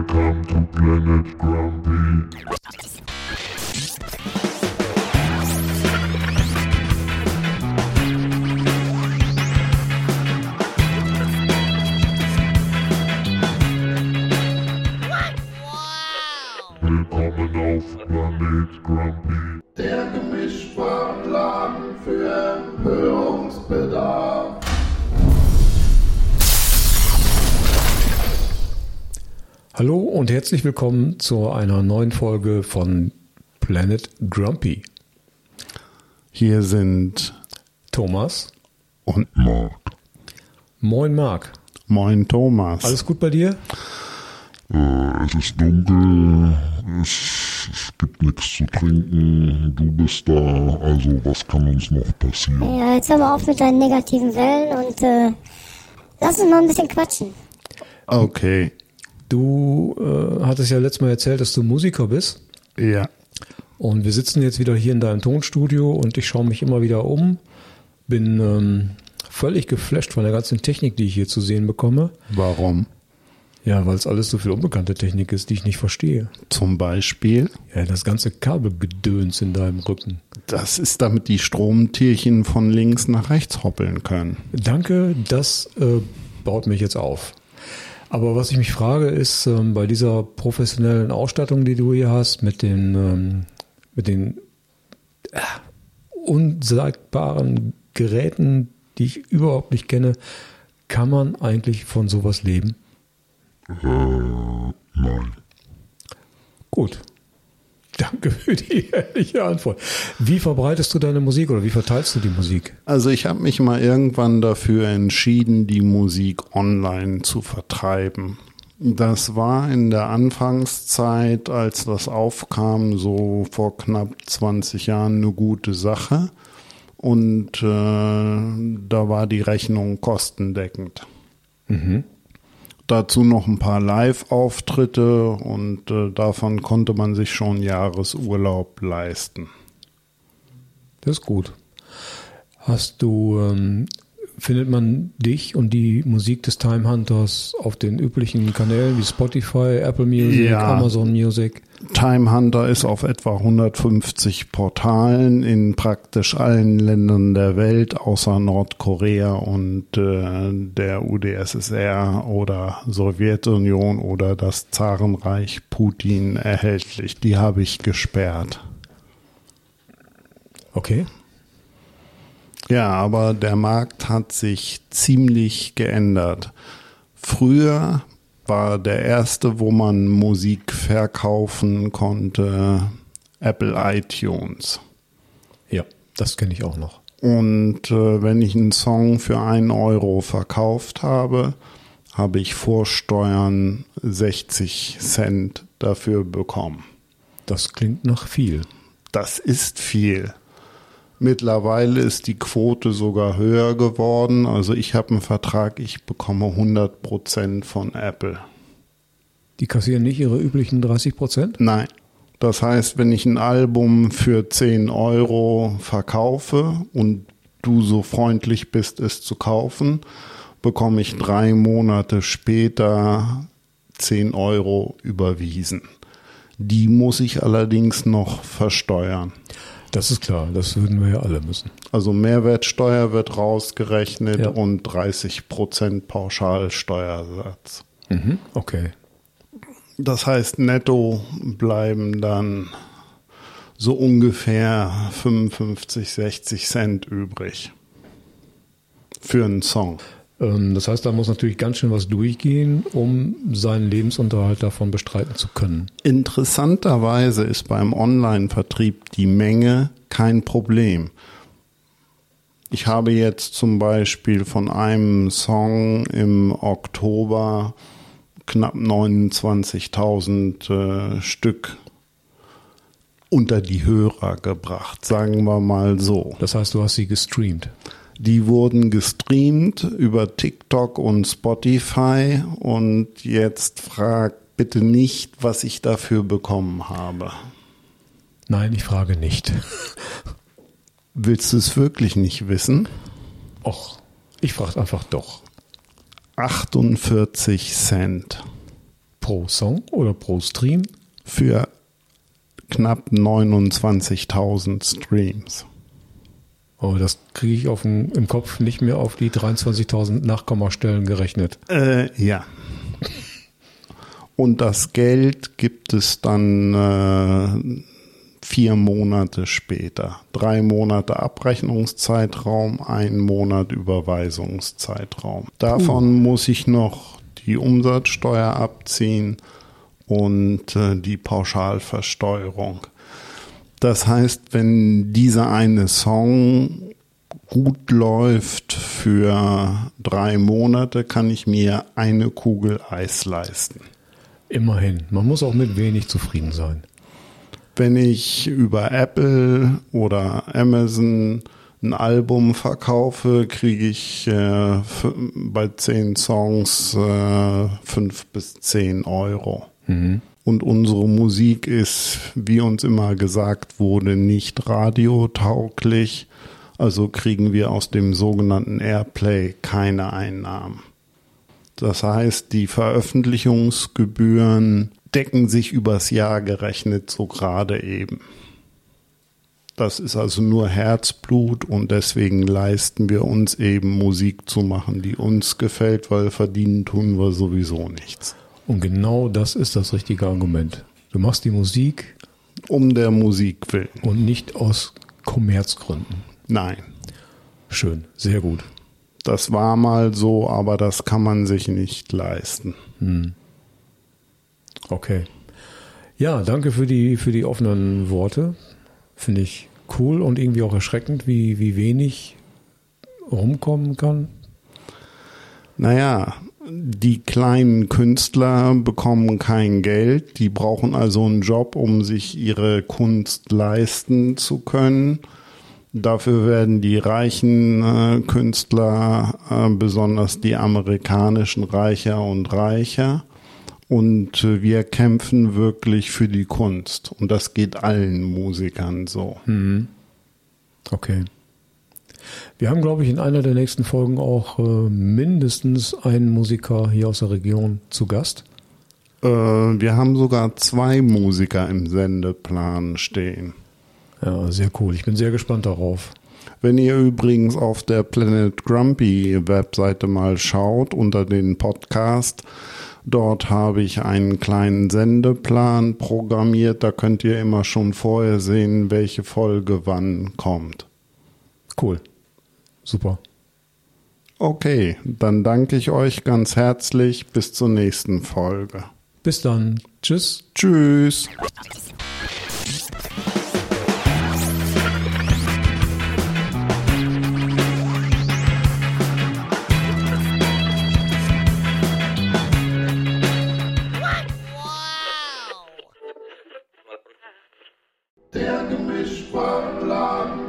Welcome to Planet Grumpy. Willkommen auf Planet Grumpy. Der Gemischwarenladen Hallo und herzlich willkommen zu einer neuen Folge von Planet Grumpy. Hier sind Thomas. und Mark. Moin Marc. Moin Thomas. Alles gut bei dir? Äh, es ist dunkel, es, es gibt nichts zu trinken, du bist da, also was kann uns noch passieren? Ja, jetzt hör mal auf mit deinen negativen Wellen und äh, lass uns mal ein bisschen quatschen. Okay. Du äh, hattest ja letztes Mal erzählt, dass du Musiker bist. Ja. Und wir sitzen jetzt wieder hier in deinem Tonstudio und ich schaue mich immer wieder um. Bin ähm, völlig geflasht von der ganzen Technik, die ich hier zu sehen bekomme. Warum? Ja, weil es alles so viel unbekannte Technik ist, die ich nicht verstehe. Zum Beispiel, Ja, das ganze Kabelgedöns in deinem Rücken. das ist damit die Stromtierchen von links nach rechts hoppeln können. Danke, das äh, baut mich jetzt auf. Aber was ich mich frage, ist ähm, bei dieser professionellen Ausstattung, die du hier hast, mit den, ähm, mit den äh, unsagbaren Geräten, die ich überhaupt nicht kenne, kann man eigentlich von sowas leben? Äh, nein. Gut. Danke für die ehrliche Antwort. Wie verbreitest du deine Musik oder wie verteilst du die Musik? Also ich habe mich mal irgendwann dafür entschieden, die Musik online zu vertreiben. Das war in der Anfangszeit, als das aufkam, so vor knapp 20 Jahren eine gute Sache. Und äh, da war die Rechnung kostendeckend. Dazu noch ein paar Live-Auftritte und äh, davon konnte man sich schon Jahresurlaub leisten. Das ist gut. Hast du, ähm, findet man dich und die Musik des Time Hunters auf den üblichen Kanälen wie Spotify, Apple Music, Ja. Amazon Music? Time Hunter ist auf etwa 150 Portalen in praktisch allen Ländern der Welt, außer Nordkorea und äh, der UdSSR oder Sowjetunion oder das Zarenreich Putin erhältlich. Die habe ich gesperrt. Okay. Ja, aber der Markt hat sich ziemlich geändert. Früher war der erste, wo man Musik verkaufen konnte, Apple iTunes. Ja, das kenne ich auch noch. Und äh, wenn ich einen Song für einen Euro verkauft habe, habe ich vor Steuern 60 Cent dafür bekommen. Das klingt nach viel. Das ist viel. Mittlerweile ist die Quote sogar höher geworden. Also ich habe einen Vertrag, ich bekomme 100% von Apple. Die kassieren nicht ihre üblichen 30 Prozent? Nein. Das heißt, wenn ich ein Album für 10 Euro verkaufe und du so freundlich bist, es zu kaufen, bekomme ich drei Monate später 10 Euro überwiesen. Die muss ich allerdings noch versteuern. Das ist klar, das würden wir ja alle müssen. Also Mehrwertsteuer wird rausgerechnet Ja. und 30% Pauschalsteuersatz. Mhm. Okay. Das heißt, netto bleiben dann so ungefähr 55, 60 Cent übrig für einen Song. Ähm, das heißt, da muss natürlich ganz schön was durchgehen, um seinen Lebensunterhalt davon bestreiten zu können. Interessanterweise ist beim Online-Vertrieb die Menge kein Problem. Ich habe jetzt zum Beispiel von einem Song im Oktober knapp 29.000 äh, Stück unter die Hörer gebracht, sagen wir mal so. Das heißt, du hast sie gestreamt. Die wurden gestreamt über TikTok und Spotify und jetzt frag bitte nicht, was ich dafür bekommen habe. Nein, ich frage nicht. Willst du es wirklich nicht wissen? Och, ich frage einfach doch. 48 Cent. pro Song oder pro Stream? Für knapp 29.000 Streams. Oh, das kriege ich auf dem, im Kopf nicht mehr auf die 23.000 Nachkommastellen gerechnet. Äh, ja. Und das Geld gibt es dann äh, vier Monate später. Drei Monate Abrechnungszeitraum, ein Monat Überweisungszeitraum. Davon uh. muss ich noch die Umsatzsteuer abziehen und äh, die Pauschalversteuerung. Das heißt, wenn dieser eine Song gut läuft für drei Monate, kann ich mir eine Kugel Eis leisten. Immerhin. Man muss auch mit wenig zufrieden sein. Wenn ich über Apple oder Amazon ein Album verkaufe, kriege ich äh, bei zehn Songs äh, fünf bis zehn Euro. Mhm. Und unsere Musik ist, wie uns immer gesagt wurde, nicht radiotauglich. Also kriegen wir aus dem sogenannten Airplay keine Einnahmen. Das heißt, die Veröffentlichungsgebühren decken sich übers Jahr gerechnet so gerade eben. Das ist also nur Herzblut und deswegen leisten wir uns eben Musik zu machen, die uns gefällt, weil verdienen tun wir sowieso nichts. Und genau das ist das richtige Argument. Du machst die Musik um der Musik willen und nicht aus Kommerzgründen. Nein. Schön, sehr gut. Das war mal so, aber das kann man sich nicht leisten. Hm. Okay. Ja, danke für die, für die offenen Worte. Finde ich cool und irgendwie auch erschreckend, wie, wie wenig rumkommen kann. Naja, die kleinen Künstler bekommen kein Geld, die brauchen also einen Job, um sich ihre Kunst leisten zu können. Dafür werden die reichen äh, Künstler, äh, besonders die amerikanischen, reicher und reicher. Und äh, wir kämpfen wirklich für die Kunst. Und das geht allen Musikern so. Mhm. Okay. Wir haben, glaube ich, in einer der nächsten Folgen auch äh, mindestens einen Musiker hier aus der Region zu Gast. Äh, wir haben sogar zwei Musiker im Sendeplan stehen. Ja, sehr cool. Ich bin sehr gespannt darauf. Wenn ihr übrigens auf der Planet Grumpy Webseite mal schaut unter den Podcast, dort habe ich einen kleinen Sendeplan programmiert. Da könnt ihr immer schon vorher sehen, welche Folge wann kommt. Cool. Super. Okay, dann danke ich euch ganz herzlich. Bis zur nächsten Folge. Bis dann. Tschüss. Tschüss. Der Gemischverlag.